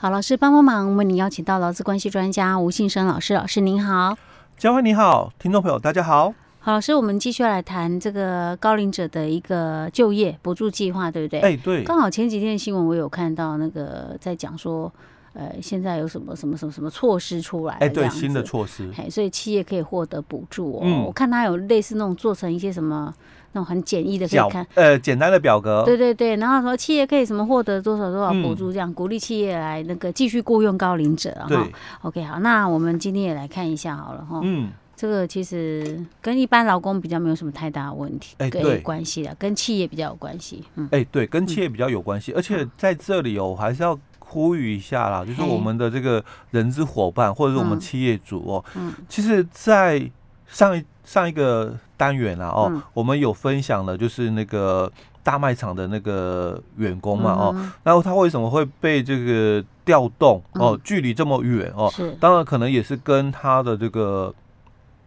好，老师帮帮忙，为您邀请到劳资关系专家吴信生老师，老师您好，嘉惠你好，听众朋友大家好。好，老师，我们继续来谈这个高龄者的一个就业补助计划，对不对？哎，对。刚好前几天的新闻我有看到，那个在讲说，呃，现在有什么什么什么什么措施出来？哎，对，新的措施。哎，所以企业可以获得补助哦。嗯，我看他有类似那种做成一些什么那种很简易的，可以看，呃，简单的表格。对对对，然后说企业可以什么获得多少多少补助，这样、嗯、鼓励企业来那个继续雇佣高龄者哈。OK，好，那我们今天也来看一下好了哈。嗯。这个其实跟一般劳工比较没有什么太大的问题，哎，对，关系的，跟企业比较有关系。嗯，哎，对，跟企业比较有关系，而且在这里哦，我还是要呼吁一下啦，就是我们的这个人资伙伴或者是我们企业主哦，嗯，其实，在上一上一个单元啊，哦，我们有分享了，就是那个大卖场的那个员工嘛，哦，然后他为什么会被这个调动哦，距离这么远哦，是，当然可能也是跟他的这个。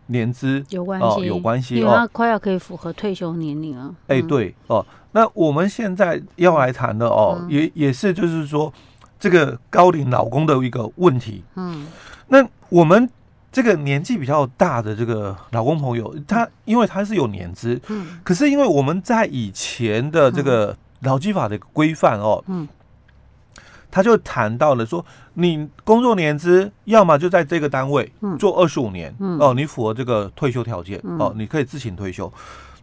年资有关系，有关系，因为他快要可以符合退休年龄了。哎，对哦，那我们现在要来谈的哦，也也是就是说这个高龄老公的一个问题。嗯，那我们这个年纪比较大的这个老公朋友，他因为他是有年资，嗯，可是因为我们在以前的这个劳基法的规范哦，嗯。他就谈到了说，你工作年资要么就在这个单位做二十五年，哦，你符合这个退休条件，哦，你可以自行退休。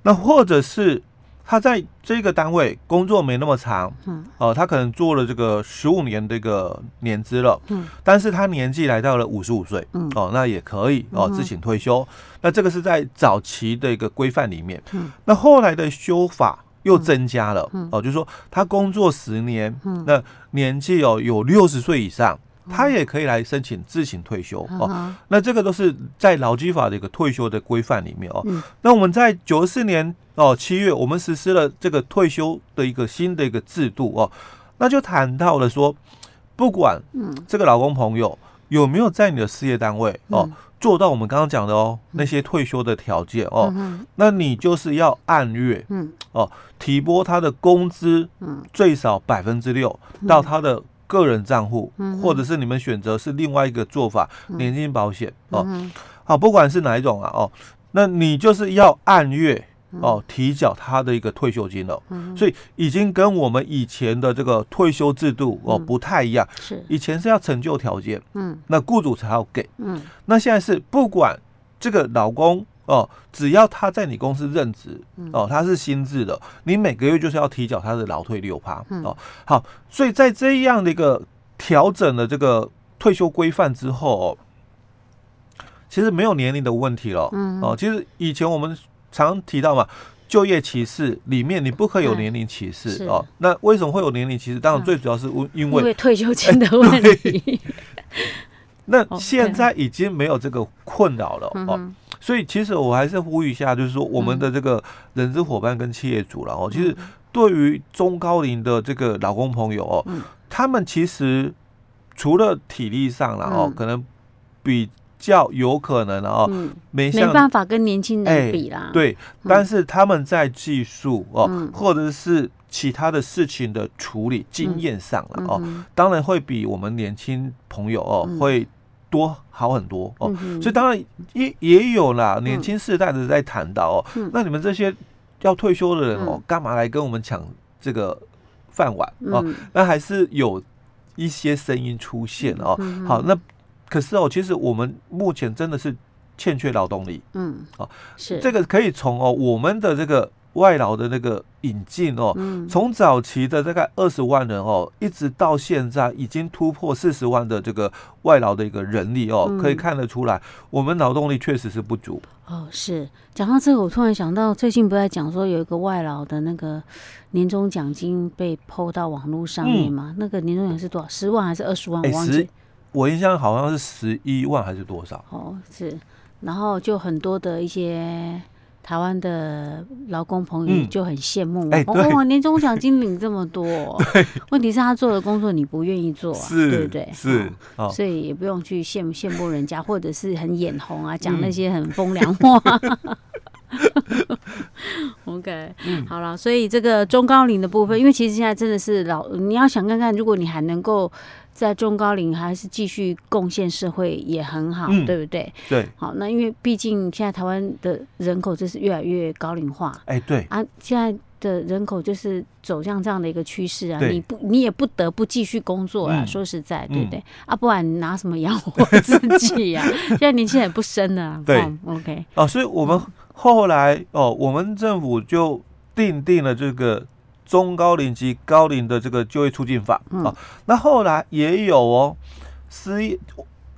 那或者是他在这个单位工作没那么长，嗯。哦，他可能做了这个十五年这个年资了，嗯。但是他年纪来到了五十五岁，哦，那也可以哦，自请退休。那这个是在早期的一个规范里面，嗯。那后来的修法。又增加了哦，就是说他工作十年，嗯。那年纪哦有六十岁以上，他也可以来申请自行退休哦。那这个都是在劳基法的一个退休的规范里面哦。那我们在九四年哦七月，我们实施了这个退休的一个新的一个制度哦，那就谈到了说，不管这个老公朋友有没有在你的事业单位哦。做到我们刚刚讲的哦，那些退休的条件哦，那你就是要按月，嗯，哦，提拨他的工资，嗯，最少百分之六到他的个人账户，或者是你们选择是另外一个做法，年金保险哦，好，不管是哪一种啊，哦，那你就是要按月。哦，提缴他的一个退休金了，嗯、所以已经跟我们以前的这个退休制度哦不太一样。是，以前是要成就条件，嗯，那雇主才要给，嗯，那现在是不管这个劳工哦，只要他在你公司任职，哦，他是新制的，你每个月就是要提缴他的劳退六趴，哦，好，所以在这样的一个调整的这个退休规范之后，哦，其实没有年龄的问题了，嗯，哦，其实以前我们。常提到嘛，就业歧视里面你不可以有年龄歧视哦。那为什么会有年龄歧视？当然最主要是因因为退休金的问题。那现在已经没有这个困扰了哦。所以其实我还是呼吁一下，就是说我们的这个人资伙伴跟企业主了哦。其实对于中高龄的这个老公朋友哦，他们其实除了体力上了哦，可能比。较有可能哦，嗯、没没办法跟年轻人比啦。欸、对，嗯、但是他们在技术哦，嗯、或者是其他的事情的处理经验上了哦，嗯、当然会比我们年轻朋友哦、嗯、会多好很多哦。嗯、所以当然也也有啦，年轻世代的在谈到哦，嗯、那你们这些要退休的人哦，干嘛来跟我们抢这个饭碗哦？嗯、那还是有一些声音出现哦。嗯、好，那。可是哦，其实我们目前真的是欠缺劳动力。嗯，哦，是这个可以从哦我们的这个外劳的那个引进哦，从早期的大概二十万人哦，一直到现在已经突破四十万的这个外劳的一个人力哦，可以看得出来，我们劳动力确实是不足。哦，是讲到这个，我突然想到，最近不在讲说有一个外劳的那个年终奖金被 PO 到网络上面吗？那个年终奖是多少？十万还是二十万？我忘记。我印象好像是十一万还是多少？哦，是，然后就很多的一些台湾的劳工朋友就很羡慕，哎，哇，年终奖金领这么多，对，问题是他做的工作你不愿意做，是，对不对？是，所以也不用去羡慕羡慕人家，或者是很眼红啊，讲那些很风凉话。OK，好了，所以这个中高龄的部分，因为其实现在真的是老，你要想看看，如果你还能够。在中高龄还是继续贡献社会也很好，嗯、对不对？对。好，那因为毕竟现在台湾的人口就是越来越高龄化，哎、欸，对啊，现在的人口就是走向这样的一个趋势啊，你不你也不得不继续工作啊，嗯、说实在，对不对？嗯、啊，不然你拿什么养活自己呀、啊？现在年轻人不生了、啊，对、哦、，OK。哦，所以我们后来哦，我们政府就订定了这个。中高龄及高龄的这个就业促进法。啊、那后来也有哦，失业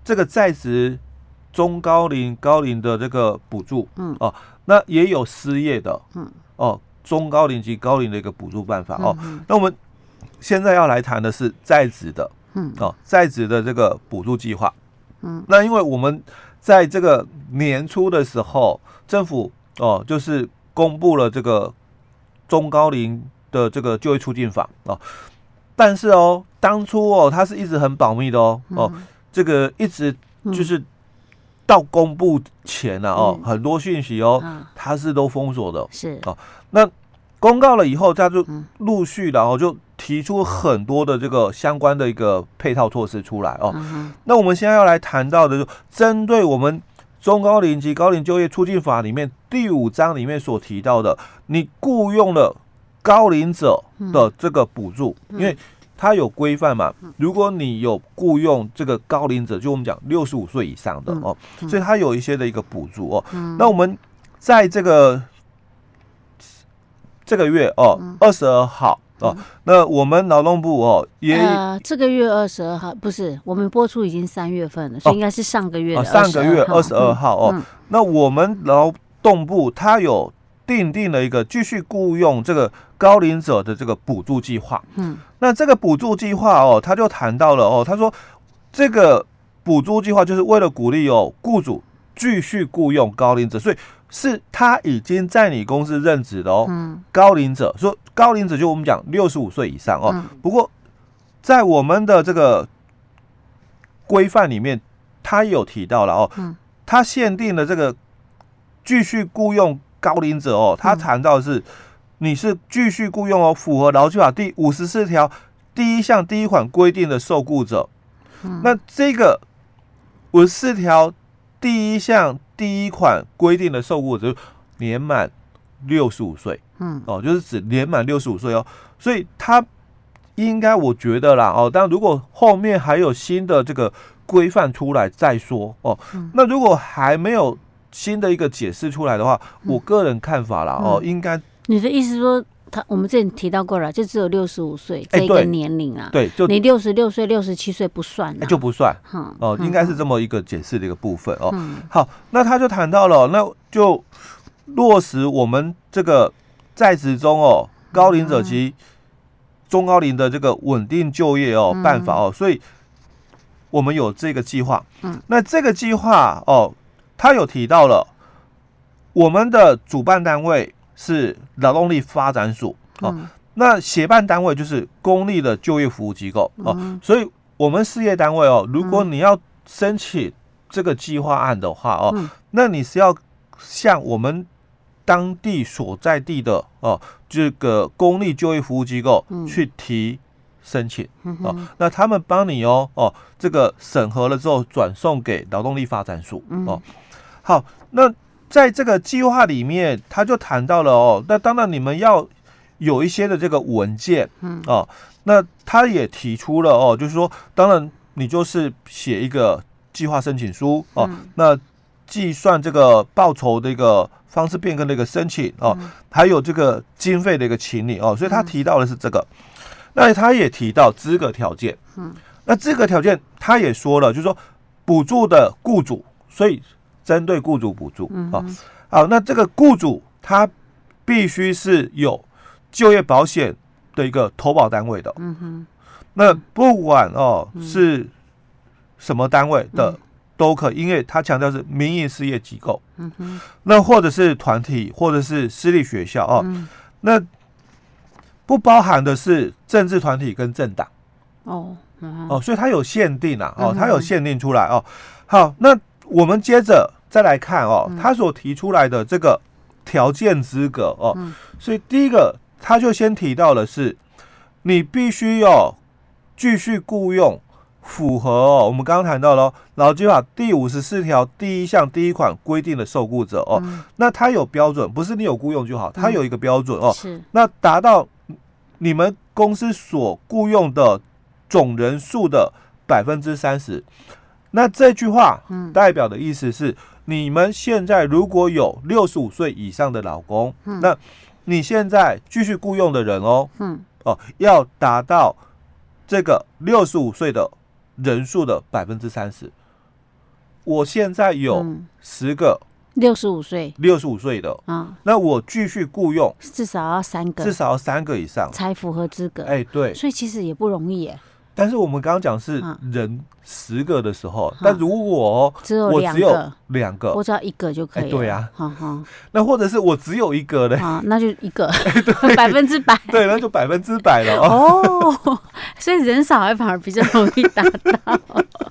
这个在职中高龄高龄的这个补助，嗯。哦，那也有失业的，嗯。哦，中高龄及高龄的一个补助办法。哦。嗯、那我们现在要来谈的是在职的，嗯。哦，在职的这个补助计划，嗯，那因为我们在这个年初的时候，政府哦就是公布了这个中高龄。的这个就业促进法哦，但是哦，当初哦，它是一直很保密的哦哦，这个一直就是到公布前呢哦，很多讯息哦，它是都封锁的，是。哦。那公告了以后，它就陆续然后就提出很多的这个相关的一个配套措施出来哦。那我们现在要来谈到的，就针对我们中高龄及高龄就业促进法里面第五章里面所提到的，你雇佣了。高龄者的这个补助，因为它有规范嘛。如果你有雇佣这个高龄者，就我们讲六十五岁以上的哦，所以它有一些的一个补助哦。那我们在这个这个月哦，二十二号哦，那我们劳动部哦也这个月二十二号不是，我们播出已经三月份了，所以应该是上个月上个月二十二号。哦。那我们劳动部它有订定了一个继续雇佣这个。高龄者的这个补助计划，嗯，那这个补助计划哦，他就谈到了哦，他说这个补助计划就是为了鼓励哦雇主继续雇佣高龄者，所以是他已经在你公司任职的哦，嗯，高龄者说高龄者就我们讲六十五岁以上哦，不过在我们的这个规范里面，他有提到了哦，嗯，他限定了这个继续雇佣高龄者哦，他谈到的是。你是继续雇佣哦，符合劳基法第五十四条第一项第一款规定的受雇者。嗯、那这个五十四条第一项第一款规定的受雇者，年满六十五岁。嗯，哦，就是指年满六十五岁哦。所以他应该，我觉得啦，哦，但如果后面还有新的这个规范出来再说哦。嗯、那如果还没有新的一个解释出来的话，嗯、我个人看法啦，哦，应该。你的意思说，他我们之前提到过了，就只有六十五岁这个年龄啊？对，就你六十六岁、六十七岁不算，就不算。哦，应该是这么一个解释的一个部分哦。好，那他就谈到了，那就落实我们这个在职中哦，高龄者及中高龄的这个稳定就业哦办法哦，所以我们有这个计划。嗯，那这个计划哦，他有提到了我们的主办单位。是劳动力发展署哦，嗯、那协办单位就是公立的就业服务机构哦，嗯、所以我们事业单位哦，如果你要申请这个计划案的话哦，嗯、那你是要向我们当地所在地的哦这个公立就业服务机构去提申请、嗯、哦，那他们帮你哦哦这个审核了之后转送给劳动力发展署哦，好那。在这个计划里面，他就谈到了哦，那当然你们要有一些的这个文件，嗯。哦，那他也提出了哦，就是说，当然你就是写一个计划申请书哦，那计算这个报酬的一个方式变更的一个申请哦，还有这个经费的一个清理哦，所以他提到的是这个，那他也提到资格条件，嗯，那资格条件他也说了，就是说补助的雇主，所以。针对雇主补助啊，好，那这个雇主他必须是有就业保险的一个投保单位的，嗯哼，那不管哦、嗯、是什么单位的都可以，因为他强调是民营事业机构，嗯哼，那或者是团体或者是私立学校哦，嗯、那不包含的是政治团体跟政党，哦，嗯、哦，所以它有限定啊，哦，它有限定出来哦，好，那我们接着。再来看哦，他所提出来的这个条件资格哦，嗯、所以第一个他就先提到的是，你必须要继续雇佣符合哦，我们刚刚谈到了劳基法第五十四条第一项第一款规定的受雇者哦，嗯、那他有标准，不是你有雇佣就好，他有一个标准哦。是。那达到你们公司所雇佣的总人数的百分之三十。那这句话代表的意思是，你们现在如果有六十五岁以上的老公，嗯、那你现在继续雇佣的人哦，嗯，哦，要达到这个六十五岁的人数的百分之三十。我现在有十个六十五岁。六十五岁的啊，那我继续雇佣至少要三个，至少要三个以上。才符合资格。哎，对，所以其实也不容易耶。但是我们刚刚讲是人十个的时候，但如果我只有两个，我只要一个就可以。对啊，那或者是我只有一个呢？那就一个，百分之百。对，那就百分之百了哦。所以人少还反而比较容易达到。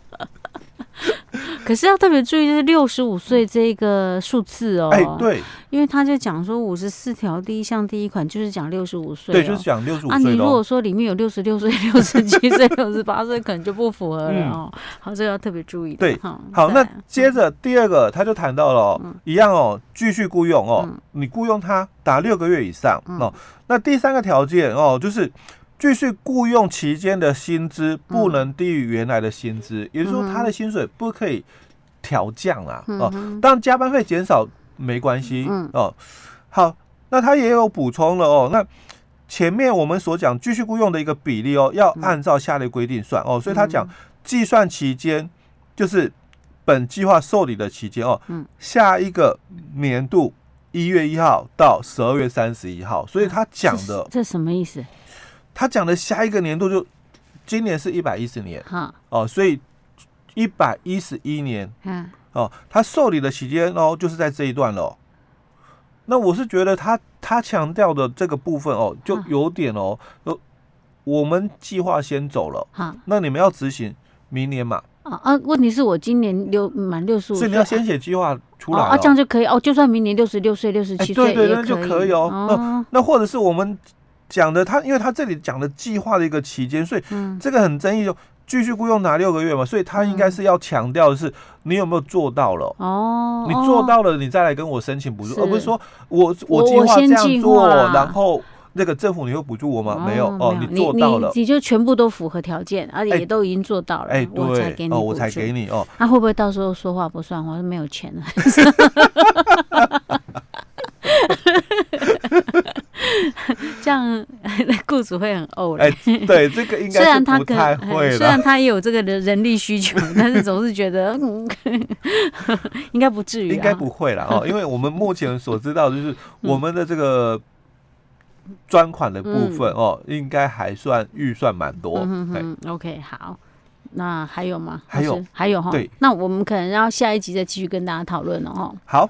可是要特别注意，就是六十五岁这个数字哦。哎，对，因为他就讲说五十四条第一项第一款就是讲六十五岁，对，就是讲六十五岁。啊，你如果说里面有六十六岁、六十七岁、六十八岁，可能就不符合了哦。好，这个要特别注意。对，好，那接着第二个，他就谈到了一样哦，继续雇佣哦，你雇佣他达六个月以上哦。那第三个条件哦，就是。继续雇佣期间的薪资不能低于原来的薪资，嗯、也就是说他的薪水不可以调降啊。嗯、哦，当然加班费减少没关系、嗯、哦。好，那他也有补充了哦。那前面我们所讲继续雇佣的一个比例哦，要按照下列规定算哦。所以他讲计算期间就是本计划受理的期间哦。嗯。下一个年度一月一号到十二月三十一号，所以他讲的这什么意思？他讲的下一个年度就今年是一百一十年，哦，所以一百一十一年，嗯。哦，他受理的期间哦，就是在这一段了。那我是觉得他他强调的这个部分哦，就有点哦，我们计划先走了，好。那你们要执行明年嘛？啊啊，问题是我今年六满六十五岁，所以你要先写计划出来，啊，这样就可以哦，就算明年六十六岁、六十七岁，对对，那就可以哦。那那或者是我们。讲的他，因为他这里讲的计划的一个期间，所以这个很争议，就继续雇佣拿六个月嘛，所以他应该是要强调的是你有没有做到了。哦，你做到了，你再来跟我申请补助，而不是说我我计划这样做，然后那个政府你会补助我吗？没有。哦，你做到了，你就全部都符合条件，而且也都已经做到了，哎，我才给你哦，我才给你哦，那会不会到时候说话不算话，是没有钱了？这样，雇主会很呕。哎，对，这个应该虽然他可能，虽然他也有这个的人力需求，但是总是觉得，应该不至于，应该不会啦哦，因为我们目前所知道，就是我们的这个专款的部分哦，应该还算预算蛮多。嗯 OK，好，那还有吗？还有，还有哈。对，那我们可能要下一集再继续跟大家讨论了哈。好。